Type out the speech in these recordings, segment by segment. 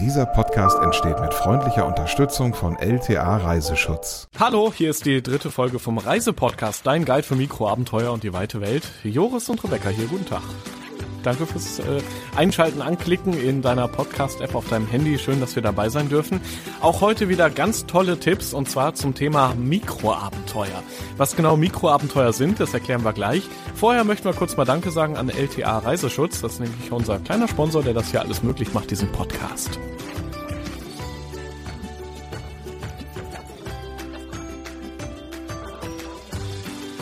Dieser Podcast entsteht mit freundlicher Unterstützung von LTA Reiseschutz. Hallo, hier ist die dritte Folge vom Reisepodcast, dein Guide für Mikroabenteuer und die weite Welt. Joris und Rebecca hier, guten Tag. Danke fürs äh, Einschalten, Anklicken in deiner Podcast-App auf deinem Handy. Schön, dass wir dabei sein dürfen. Auch heute wieder ganz tolle Tipps und zwar zum Thema Mikroabenteuer. Was genau Mikroabenteuer sind, das erklären wir gleich. Vorher möchten wir kurz mal Danke sagen an LTA Reiseschutz. Das ist nämlich unser kleiner Sponsor, der das hier alles möglich macht, diesen Podcast.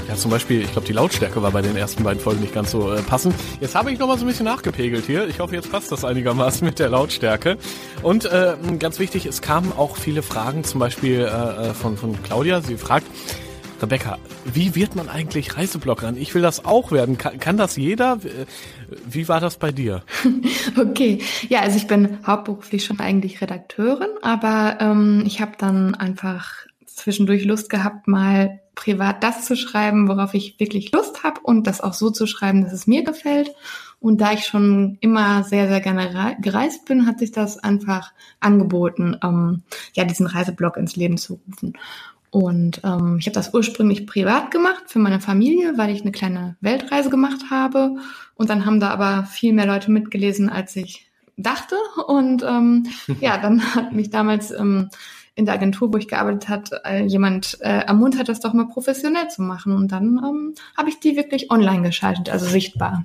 Ja, zum Beispiel, ich glaube, die Lautstärke war bei den ersten beiden Folgen nicht ganz so äh, passend. Jetzt habe ich noch mal so ein bisschen nachgepegelt hier. Ich hoffe, jetzt passt das einigermaßen mit der Lautstärke. Und äh, ganz wichtig, es kamen auch viele Fragen, zum Beispiel äh, äh von, von Claudia. Sie fragt, Rebecca, wie wird man eigentlich Reisebloggerin? Ich will das auch werden. Kann, kann das jeder? Wie war das bei dir? Okay, ja, also ich bin hauptberuflich schon eigentlich Redakteurin, aber ähm, ich habe dann einfach zwischendurch Lust gehabt, mal privat das zu schreiben, worauf ich wirklich Lust habe und das auch so zu schreiben, dass es mir gefällt. Und da ich schon immer sehr, sehr gerne gereist bin, hat sich das einfach angeboten, ähm, ja, diesen Reiseblog ins Leben zu rufen. Und ähm, ich habe das ursprünglich privat gemacht für meine Familie, weil ich eine kleine Weltreise gemacht habe. Und dann haben da aber viel mehr Leute mitgelesen, als ich dachte. Und ähm, ja, dann hat mich damals ähm, in der Agentur, wo ich gearbeitet hat, äh, jemand äh, ermuntert, das doch mal professionell zu machen. Und dann ähm, habe ich die wirklich online geschaltet, also sichtbar.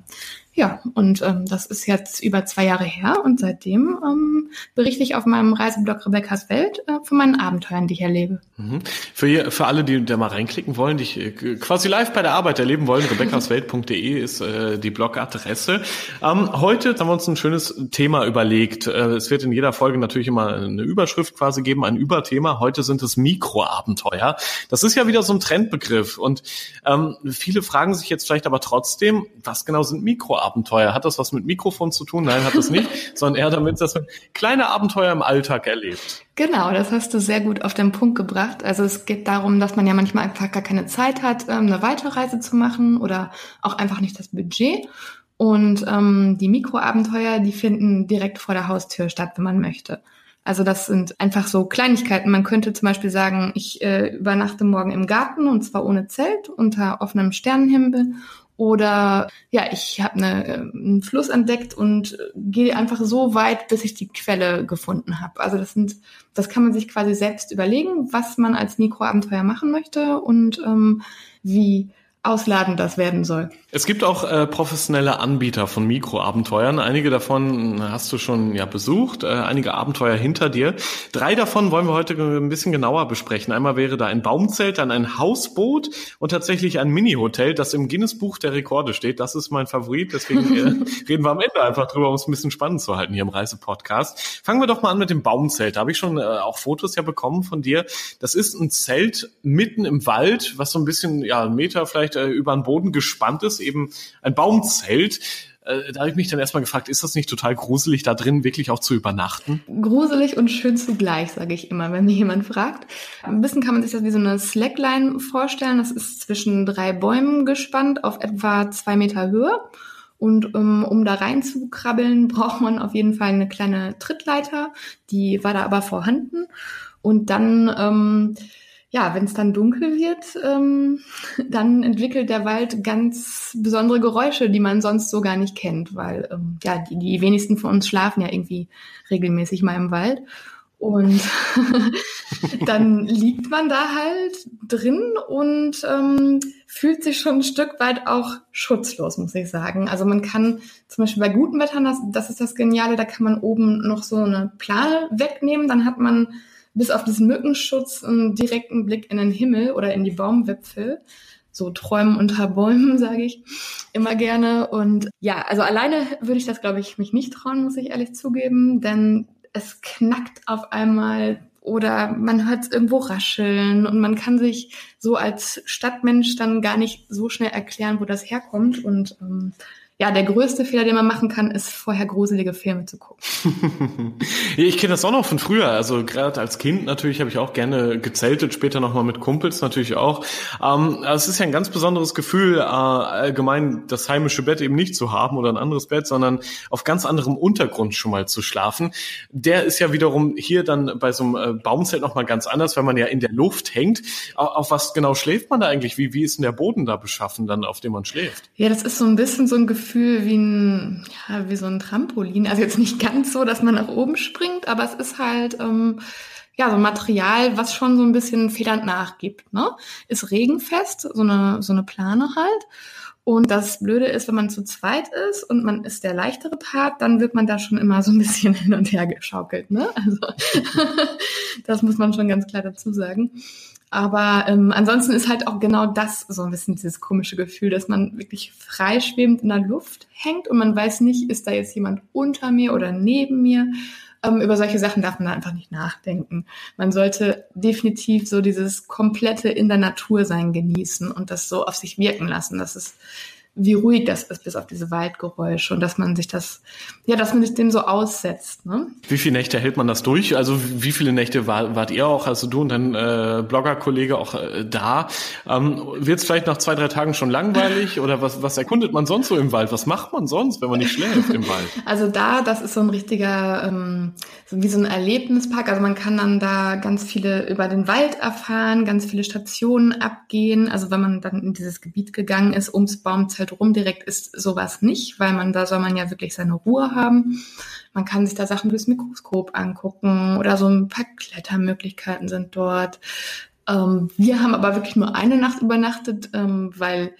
Ja, und ähm, das ist jetzt über zwei Jahre her und seitdem ähm, berichte ich auf meinem Reiseblog Rebecca's Welt äh, von meinen Abenteuern, die ich erlebe. Mhm. Für, für alle, die da mal reinklicken wollen, die äh, quasi live bei der Arbeit erleben wollen, rebeccaswelt.de ist äh, die Blogadresse. Ähm, heute haben wir uns ein schönes Thema überlegt. Äh, es wird in jeder Folge natürlich immer eine Überschrift quasi geben, ein Überthema. Heute sind es Mikroabenteuer. Das ist ja wieder so ein Trendbegriff und ähm, viele fragen sich jetzt vielleicht aber trotzdem, was genau sind Mikroabenteuer? Abenteuer. Hat das was mit Mikrofon zu tun? Nein, hat das nicht, sondern eher damit, dass man kleine Abenteuer im Alltag erlebt. Genau, das hast du sehr gut auf den Punkt gebracht. Also es geht darum, dass man ja manchmal einfach gar keine Zeit hat, ähm, eine Weiterreise zu machen oder auch einfach nicht das Budget. Und ähm, die Mikroabenteuer, die finden direkt vor der Haustür statt, wenn man möchte. Also das sind einfach so Kleinigkeiten. Man könnte zum Beispiel sagen, ich äh, übernachte morgen im Garten und zwar ohne Zelt unter offenem Sternenhimmel oder ja, ich habe eine, äh, einen Fluss entdeckt und gehe einfach so weit, bis ich die Quelle gefunden habe. Also das sind, das kann man sich quasi selbst überlegen, was man als Mikroabenteuer machen möchte und ähm, wie ausladend das werden soll. Es gibt auch äh, professionelle Anbieter von Mikroabenteuern. Einige davon hast du schon ja besucht, äh, einige Abenteuer hinter dir. Drei davon wollen wir heute ein bisschen genauer besprechen. Einmal wäre da ein Baumzelt, dann ein Hausboot und tatsächlich ein Mini-Hotel, das im Guinness-Buch der Rekorde steht. Das ist mein Favorit, deswegen äh, reden wir am Ende einfach drüber, um es ein bisschen spannend zu halten hier im Reisepodcast. Fangen wir doch mal an mit dem Baumzelt. Da habe ich schon äh, auch Fotos ja bekommen von dir. Das ist ein Zelt mitten im Wald, was so ein bisschen ja Meter vielleicht vielleicht äh, über den Boden gespannt ist, eben ein Baumzelt. Äh, da habe ich mich dann erstmal gefragt, ist das nicht total gruselig, da drin wirklich auch zu übernachten? Gruselig und schön zugleich, sage ich immer, wenn mich jemand fragt. Ein bisschen kann man sich das wie so eine Slackline vorstellen. Das ist zwischen drei Bäumen gespannt auf etwa zwei Meter Höhe. Und um, ähm, um da reinzukrabbeln, braucht man auf jeden Fall eine kleine Trittleiter. Die war da aber vorhanden. Und dann ähm, ja, wenn es dann dunkel wird, ähm, dann entwickelt der Wald ganz besondere Geräusche, die man sonst so gar nicht kennt, weil ähm, ja, die, die wenigsten von uns schlafen ja irgendwie regelmäßig mal im Wald. Und dann liegt man da halt drin und ähm, fühlt sich schon ein Stück weit auch schutzlos, muss ich sagen. Also man kann zum Beispiel bei guten Wettern, das, das ist das Geniale, da kann man oben noch so eine Plane wegnehmen, dann hat man bis auf diesen Mückenschutz einen direkten Blick in den Himmel oder in die Baumwipfel. So träumen unter Bäumen, sage ich immer gerne. Und ja, also alleine würde ich das, glaube ich, mich nicht trauen, muss ich ehrlich zugeben, denn es knackt auf einmal oder man hört es irgendwo rascheln und man kann sich so als Stadtmensch dann gar nicht so schnell erklären, wo das herkommt. Und ähm, ja, der größte Fehler, den man machen kann, ist vorher gruselige Filme zu gucken. ich kenne das auch noch von früher. Also gerade als Kind natürlich habe ich auch gerne gezeltet, später nochmal mit Kumpels natürlich auch. Ähm, es ist ja ein ganz besonderes Gefühl, äh, allgemein das heimische Bett eben nicht zu haben oder ein anderes Bett, sondern auf ganz anderem Untergrund schon mal zu schlafen. Der ist ja wiederum hier dann bei so einem äh, Baumzelt nochmal ganz anders, weil man ja in der Luft hängt. Auf was genau schläft man da eigentlich? Wie, wie ist denn der Boden da beschaffen dann, auf dem man schläft? Ja, das ist so ein bisschen so ein Gefühl, Gefühl wie ein, ja, wie so ein Trampolin. Also jetzt nicht ganz so, dass man nach oben springt, aber es ist halt, ähm, ja, so ein Material, was schon so ein bisschen federnd nachgibt, ne? Ist regenfest, so eine, so eine Plane halt. Und das Blöde ist, wenn man zu zweit ist und man ist der leichtere Part, dann wird man da schon immer so ein bisschen hin und her geschaukelt, ne? Also, das muss man schon ganz klar dazu sagen. Aber ähm, ansonsten ist halt auch genau das so ein bisschen dieses komische Gefühl, dass man wirklich freischwebend in der Luft hängt und man weiß nicht, ist da jetzt jemand unter mir oder neben mir. Ähm, über solche Sachen darf man da einfach nicht nachdenken. Man sollte definitiv so dieses komplette in der Natur sein genießen und das so auf sich wirken lassen. Das ist wie ruhig das ist, bis auf diese Waldgeräusche und dass man sich das, ja, dass man sich dem so aussetzt. Ne? Wie viele Nächte hält man das durch? Also wie viele Nächte war, wart ihr auch, also du und dein äh, Blogger-Kollege auch äh, da? Ähm, Wird es vielleicht nach zwei, drei Tagen schon langweilig oder was, was erkundet man sonst so im Wald? Was macht man sonst, wenn man nicht schläft im Wald? Also da, das ist so ein richtiger, ähm, so wie so ein Erlebnispark. Also man kann dann da ganz viele über den Wald erfahren, ganz viele Stationen abgehen. Also wenn man dann in dieses Gebiet gegangen ist, ums Baumzelt halt rum direkt ist sowas nicht, weil man da soll man ja wirklich seine Ruhe haben. Man kann sich da Sachen durchs Mikroskop angucken oder so ein paar Klettermöglichkeiten sind dort. Ähm, wir haben aber wirklich nur eine Nacht übernachtet, ähm, weil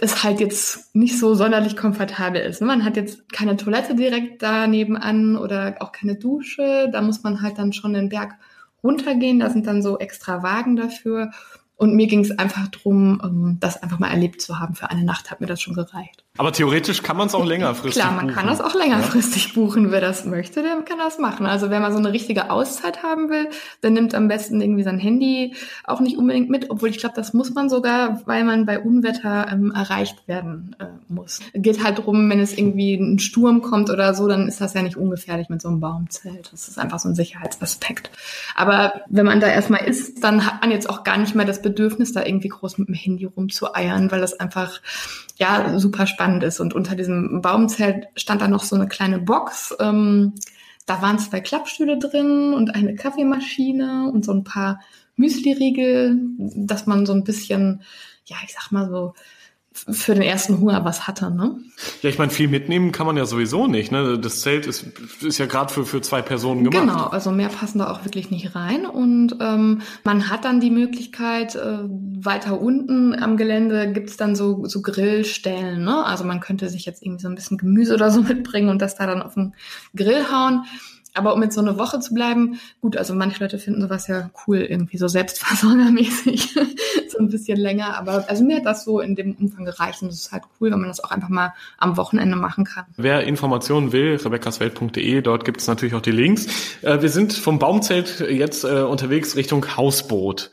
es halt jetzt nicht so sonderlich komfortabel ist. Man hat jetzt keine Toilette direkt da nebenan oder auch keine Dusche. Da muss man halt dann schon den Berg runtergehen. Da sind dann so extra Wagen dafür. Und mir ging es einfach drum, ähm, das einfach mal erlebt zu haben. Für eine Nacht hat mir das schon gereicht. Aber theoretisch kann man es auch längerfristig Klar, man buchen. kann das auch längerfristig ja. buchen. Wer das möchte, der kann das machen. Also wer mal so eine richtige Auszeit haben will, der nimmt am besten irgendwie sein Handy auch nicht unbedingt mit, obwohl ich glaube, das muss man sogar, weil man bei Unwetter ähm, erreicht werden äh, muss. Geht halt drum, wenn es irgendwie ein Sturm kommt oder so, dann ist das ja nicht ungefährlich mit so einem Baumzelt. Das ist einfach so ein Sicherheitsaspekt. Aber wenn man da erstmal ist, dann hat man jetzt auch gar nicht mehr das Bedürfnis, da irgendwie groß mit dem Handy rumzueiern, weil das einfach ja super spannend ist. Und unter diesem Baumzelt stand da noch so eine kleine Box. Ähm, da waren zwei Klappstühle drin und eine Kaffeemaschine und so ein paar Müsli-Riegel, dass man so ein bisschen, ja, ich sag mal so, für den ersten Hunger was hatte, ne? Ja, ich meine, viel mitnehmen kann man ja sowieso nicht, ne? Das Zelt ist, ist ja gerade für, für zwei Personen gemacht. Genau, also mehr passen da auch wirklich nicht rein. Und ähm, man hat dann die Möglichkeit, äh, weiter unten am Gelände gibt's dann so, so Grillstellen, ne? Also man könnte sich jetzt irgendwie so ein bisschen Gemüse oder so mitbringen und das da dann auf den Grill hauen. Aber um jetzt so eine Woche zu bleiben, gut, also manche Leute finden sowas ja cool, irgendwie so selbstversorgermäßig, so ein bisschen länger. Aber also mir hat das so in dem Umfang gereicht und es ist halt cool, wenn man das auch einfach mal am Wochenende machen kann. Wer Informationen will, rebeccaswelt.de, dort gibt es natürlich auch die Links. Äh, wir sind vom Baumzelt jetzt äh, unterwegs Richtung Hausboot.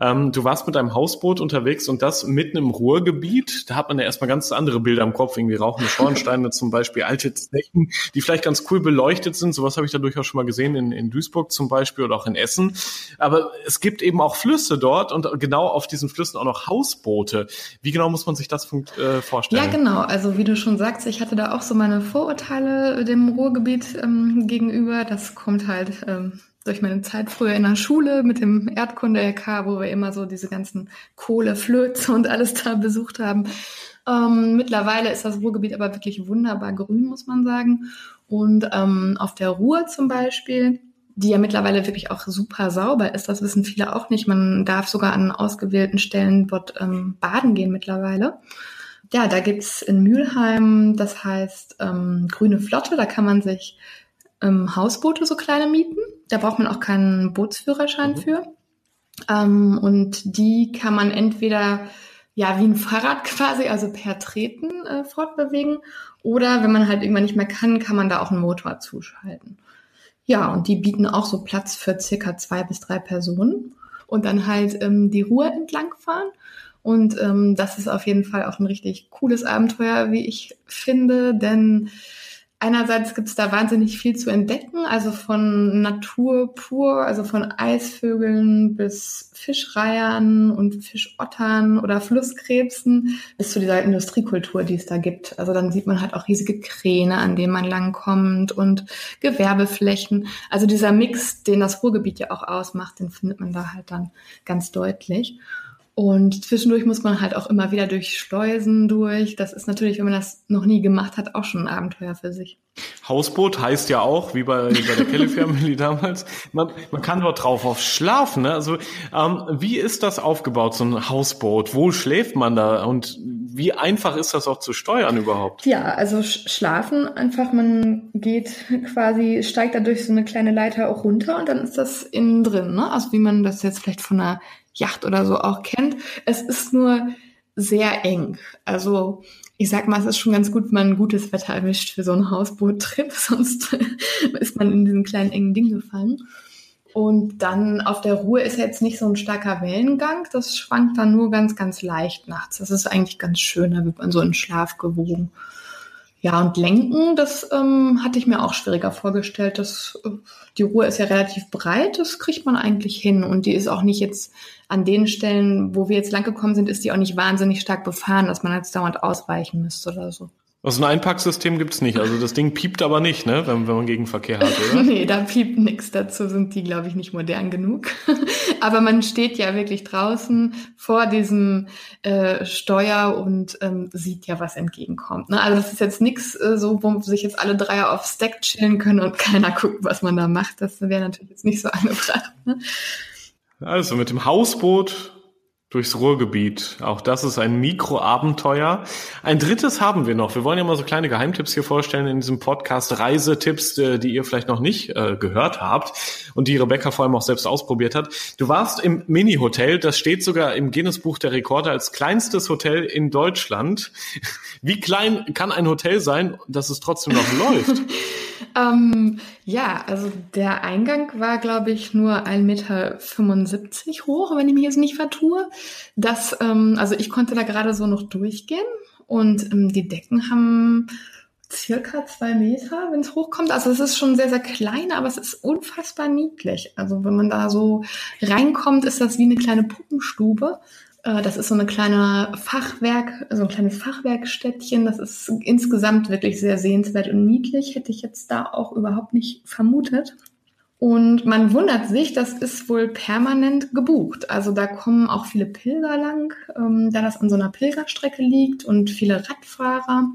Ähm, du warst mit einem Hausboot unterwegs und das mitten im Ruhrgebiet. Da hat man ja erstmal ganz andere Bilder im Kopf, irgendwie rauchende Schornsteine zum Beispiel, alte Zechen, die vielleicht ganz cool beleuchtet sind. Sowas habe ich da durchaus schon mal gesehen in, in Duisburg zum Beispiel oder auch in Essen. Aber es gibt eben auch Flüsse dort und genau auf diesen Flüssen auch noch Hausboote. Wie genau muss man sich das äh, vorstellen? Ja, genau. Also wie du schon sagst, ich hatte da auch so meine Vorurteile dem Ruhrgebiet ähm, gegenüber. Das kommt halt ähm, durch meine Zeit früher in der Schule mit dem Erdkunde-LK, wo wir immer so diese ganzen Kohle, Flöze und alles da besucht haben. Ähm, mittlerweile ist das Ruhrgebiet aber wirklich wunderbar grün, muss man sagen. Und ähm, auf der Ruhr zum Beispiel, die ja mittlerweile wirklich auch super sauber ist, das wissen viele auch nicht. Man darf sogar an ausgewählten Stellen dort ähm, baden gehen mittlerweile. Ja, da gibt's in Mülheim, das heißt ähm, Grüne Flotte, da kann man sich ähm, Hausboote so kleine mieten. Da braucht man auch keinen Bootsführerschein mhm. für. Ähm, und die kann man entweder ja wie ein Fahrrad quasi, also per Treten äh, fortbewegen. Oder wenn man halt irgendwann nicht mehr kann, kann man da auch einen Motor zuschalten. Ja, und die bieten auch so Platz für circa zwei bis drei Personen und dann halt ähm, die Ruhe entlang fahren. Und ähm, das ist auf jeden Fall auch ein richtig cooles Abenteuer, wie ich finde, denn Einerseits gibt es da wahnsinnig viel zu entdecken, also von Natur pur, also von Eisvögeln bis Fischreihern und Fischottern oder Flusskrebsen bis zu dieser Industriekultur, die es da gibt. Also dann sieht man halt auch riesige Kräne, an denen man langkommt und Gewerbeflächen. Also dieser Mix, den das Ruhrgebiet ja auch ausmacht, den findet man da halt dann ganz deutlich. Und zwischendurch muss man halt auch immer wieder durch Schleusen durch. Das ist natürlich, wenn man das noch nie gemacht hat, auch schon ein Abenteuer für sich. Hausboot heißt ja auch, wie bei, bei der Kelly Family damals, man, man kann dort drauf auf schlafen. Ne? Also ähm, wie ist das aufgebaut, so ein Hausboot? Wo schläft man da und wie einfach ist das auch zu steuern überhaupt? Ja, also schlafen einfach, man geht quasi, steigt da durch so eine kleine Leiter auch runter und dann ist das innen drin. Ne? Also wie man das jetzt vielleicht von einer Yacht oder so auch kennt. Es ist nur sehr eng. Also ich sag mal, es ist schon ganz gut, wenn man gutes Wetter erwischt für so einen Hausboot-Trip, sonst ist man in diesen kleinen engen Ding gefangen. Und dann auf der Ruhe ist jetzt nicht so ein starker Wellengang, das schwankt dann nur ganz, ganz leicht nachts. Das ist eigentlich ganz schön, da wird man so in Schlaf gewogen. Ja, und Lenken, das ähm, hatte ich mir auch schwieriger vorgestellt. Das, äh, die Ruhe ist ja relativ breit, das kriegt man eigentlich hin. Und die ist auch nicht jetzt an den Stellen, wo wir jetzt lang gekommen sind, ist die auch nicht wahnsinnig stark befahren, dass man jetzt dauernd ausweichen müsste oder so. Also ein Einpacksystem gibt's nicht. Also das Ding piept aber nicht, ne, wenn, wenn man Gegenverkehr hat, oder? nee, da piept nichts. Dazu sind die, glaube ich, nicht modern genug. aber man steht ja wirklich draußen vor diesem äh, Steuer und ähm, sieht ja, was entgegenkommt. Ne? Also das ist jetzt nichts äh, so, wo sich jetzt alle drei auf Stack chillen können und keiner guckt, was man da macht. Das wäre natürlich jetzt nicht so angebracht. Ne? Also mit dem Hausboot durchs Ruhrgebiet. Auch das ist ein Mikroabenteuer. Ein drittes haben wir noch. Wir wollen ja mal so kleine Geheimtipps hier vorstellen in diesem Podcast. Reisetipps, äh, die ihr vielleicht noch nicht äh, gehört habt und die Rebecca vor allem auch selbst ausprobiert hat. Du warst im Mini-Hotel. Das steht sogar im Guinness-Buch der Rekorde als kleinstes Hotel in Deutschland. Wie klein kann ein Hotel sein, dass es trotzdem noch läuft? ähm, ja, also der Eingang war, glaube ich, nur 1,75 Meter hoch, wenn ich mich jetzt nicht vertue. Das, ähm, also ich konnte da gerade so noch durchgehen und ähm, die Decken haben circa zwei Meter, wenn es hochkommt. Also es ist schon sehr, sehr klein, aber es ist unfassbar niedlich. Also wenn man da so reinkommt, ist das wie eine kleine Puppenstube. Äh, das ist so eine kleine Fachwerk, so ein kleines Fachwerkstättchen. Das ist insgesamt wirklich sehr sehenswert und niedlich. Hätte ich jetzt da auch überhaupt nicht vermutet. Und man wundert sich, das ist wohl permanent gebucht. Also da kommen auch viele Pilger lang, ähm, da das an so einer Pilgerstrecke liegt und viele Radfahrer.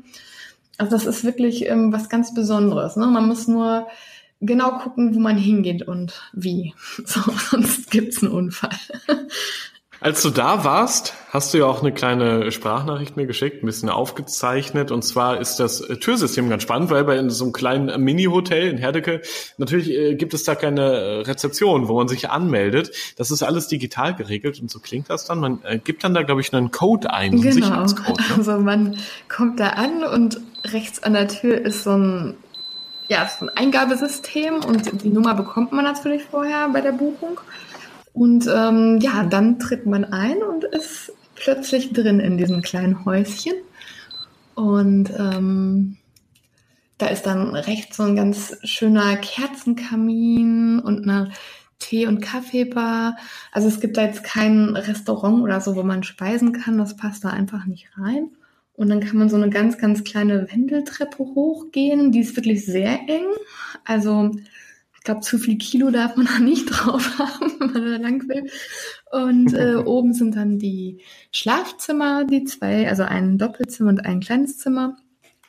Also das ist wirklich ähm, was ganz Besonderes. Ne? Man muss nur genau gucken, wo man hingeht und wie. So, sonst gibt's einen Unfall. Als du da warst, hast du ja auch eine kleine Sprachnachricht mir geschickt, ein bisschen aufgezeichnet. Und zwar ist das äh, Türsystem ganz spannend, weil bei so einem kleinen Mini-Hotel in Herdecke natürlich äh, gibt es da keine äh, Rezeption, wo man sich anmeldet. Das ist alles digital geregelt und so klingt das dann. Man äh, gibt dann da, glaube ich, einen Code ein, genau. einen Sicherheitscode. Ne? Also man kommt da an und rechts an der Tür ist so ein ja, so ein Eingabesystem und die Nummer bekommt man natürlich vorher bei der Buchung. Und ähm, ja, dann tritt man ein und ist plötzlich drin in diesem kleinen Häuschen. Und ähm, da ist dann rechts so ein ganz schöner Kerzenkamin und eine Tee- und Kaffeebar. Also es gibt da jetzt kein Restaurant oder so, wo man speisen kann. Das passt da einfach nicht rein. Und dann kann man so eine ganz, ganz kleine Wendeltreppe hochgehen. Die ist wirklich sehr eng. Also glaube, zu viel Kilo darf man da nicht drauf haben, wenn man da lang will. Und äh, oben sind dann die Schlafzimmer, die zwei, also ein Doppelzimmer und ein kleines Zimmer.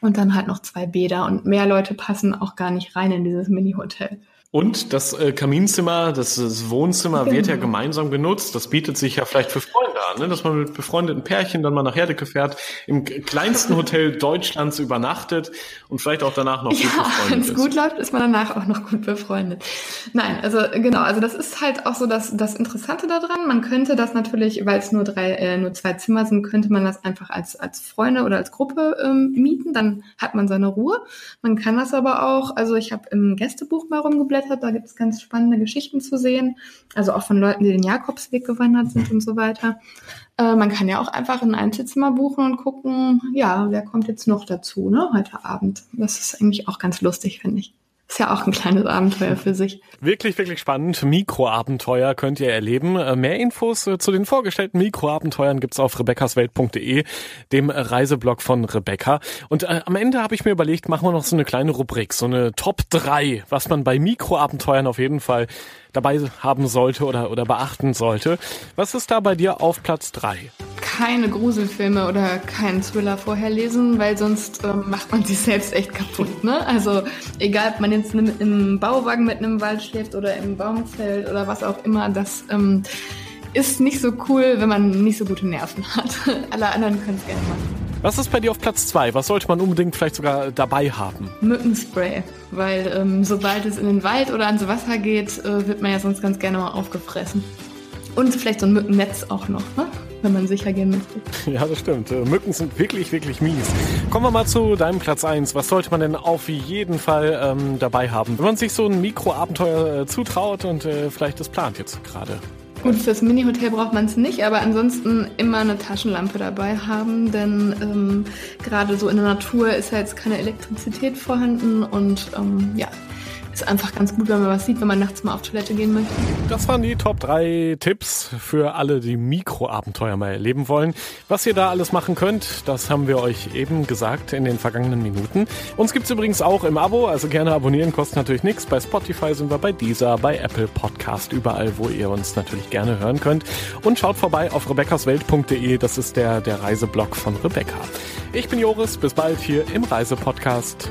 Und dann halt noch zwei Bäder. Und mehr Leute passen auch gar nicht rein in dieses Mini-Hotel. Und das äh, Kaminzimmer, das, das Wohnzimmer genau. wird ja gemeinsam genutzt. Das bietet sich ja vielleicht für Freunde ne? dass man mit befreundeten Pärchen dann mal nach Herdecke fährt, im kleinsten Hotel Deutschlands übernachtet und vielleicht auch danach noch gut ja, befreundet Wenn es gut läuft, ist man danach auch noch gut befreundet. Nein, also genau, also das ist halt auch so das, das Interessante daran. Man könnte das natürlich, weil es nur drei, äh, nur zwei Zimmer sind, könnte man das einfach als, als Freunde oder als Gruppe ähm, mieten. Dann hat man seine Ruhe. Man kann das aber auch, also ich habe im Gästebuch mal rumgeblättert. Da gibt es ganz spannende Geschichten zu sehen. Also auch von Leuten, die den Jakobsweg gewandert sind und so weiter. Äh, man kann ja auch einfach ein Einzelzimmer buchen und gucken, ja, wer kommt jetzt noch dazu, ne, heute Abend. Das ist eigentlich auch ganz lustig, finde ich. Ist ja auch ein kleines Abenteuer für sich. Wirklich, wirklich spannend. Mikroabenteuer könnt ihr erleben. Äh, mehr Infos äh, zu den vorgestellten Mikroabenteuern gibt's auf rebeccaswelt.de, dem Reiseblog von Rebecca. Und äh, am Ende habe ich mir überlegt, machen wir noch so eine kleine Rubrik, so eine Top 3, was man bei Mikroabenteuern auf jeden Fall dabei haben sollte oder, oder beachten sollte. Was ist da bei dir auf Platz 3? Keine Gruselfilme oder keinen Thriller vorher lesen, weil sonst ähm, macht man sich selbst echt kaputt. Ne? Also egal, ob man jetzt im Bauwagen mit einem Wald schläft oder im Baumfeld oder was auch immer, das ähm, ist nicht so cool, wenn man nicht so gute Nerven hat. Alle anderen können es gerne machen. Was ist bei dir auf Platz 2? Was sollte man unbedingt vielleicht sogar dabei haben? Mückenspray, weil ähm, sobald es in den Wald oder ans Wasser geht, äh, wird man ja sonst ganz gerne mal aufgefressen. Und vielleicht so ein Mückennetz auch noch, ne? Wenn man sicher gehen möchte. Ja, das stimmt. Äh, Mücken sind wirklich, wirklich mies. Kommen wir mal zu deinem Platz 1. Was sollte man denn auf jeden Fall ähm, dabei haben, wenn man sich so ein Mikroabenteuer äh, zutraut und äh, vielleicht das plant jetzt gerade? Gut, fürs Mini-Hotel braucht man es nicht, aber ansonsten immer eine Taschenlampe dabei haben, denn ähm, gerade so in der Natur ist ja jetzt keine Elektrizität vorhanden und ähm, ja, ist einfach ganz gut, wenn man was sieht, wenn man nachts mal auf Toilette gehen möchte. Das waren die Top 3 Tipps für alle, die Mikroabenteuer mal erleben wollen. Was ihr da alles machen könnt, das haben wir euch eben gesagt in den vergangenen Minuten. Uns gibt's übrigens auch im Abo, also gerne abonnieren, kostet natürlich nichts. Bei Spotify sind wir bei dieser, bei Apple Podcast, überall, wo ihr uns natürlich gerne hören könnt. Und schaut vorbei auf rebeccaswelt.de, das ist der, der Reiseblog von Rebecca. Ich bin Joris, bis bald hier im Reisepodcast.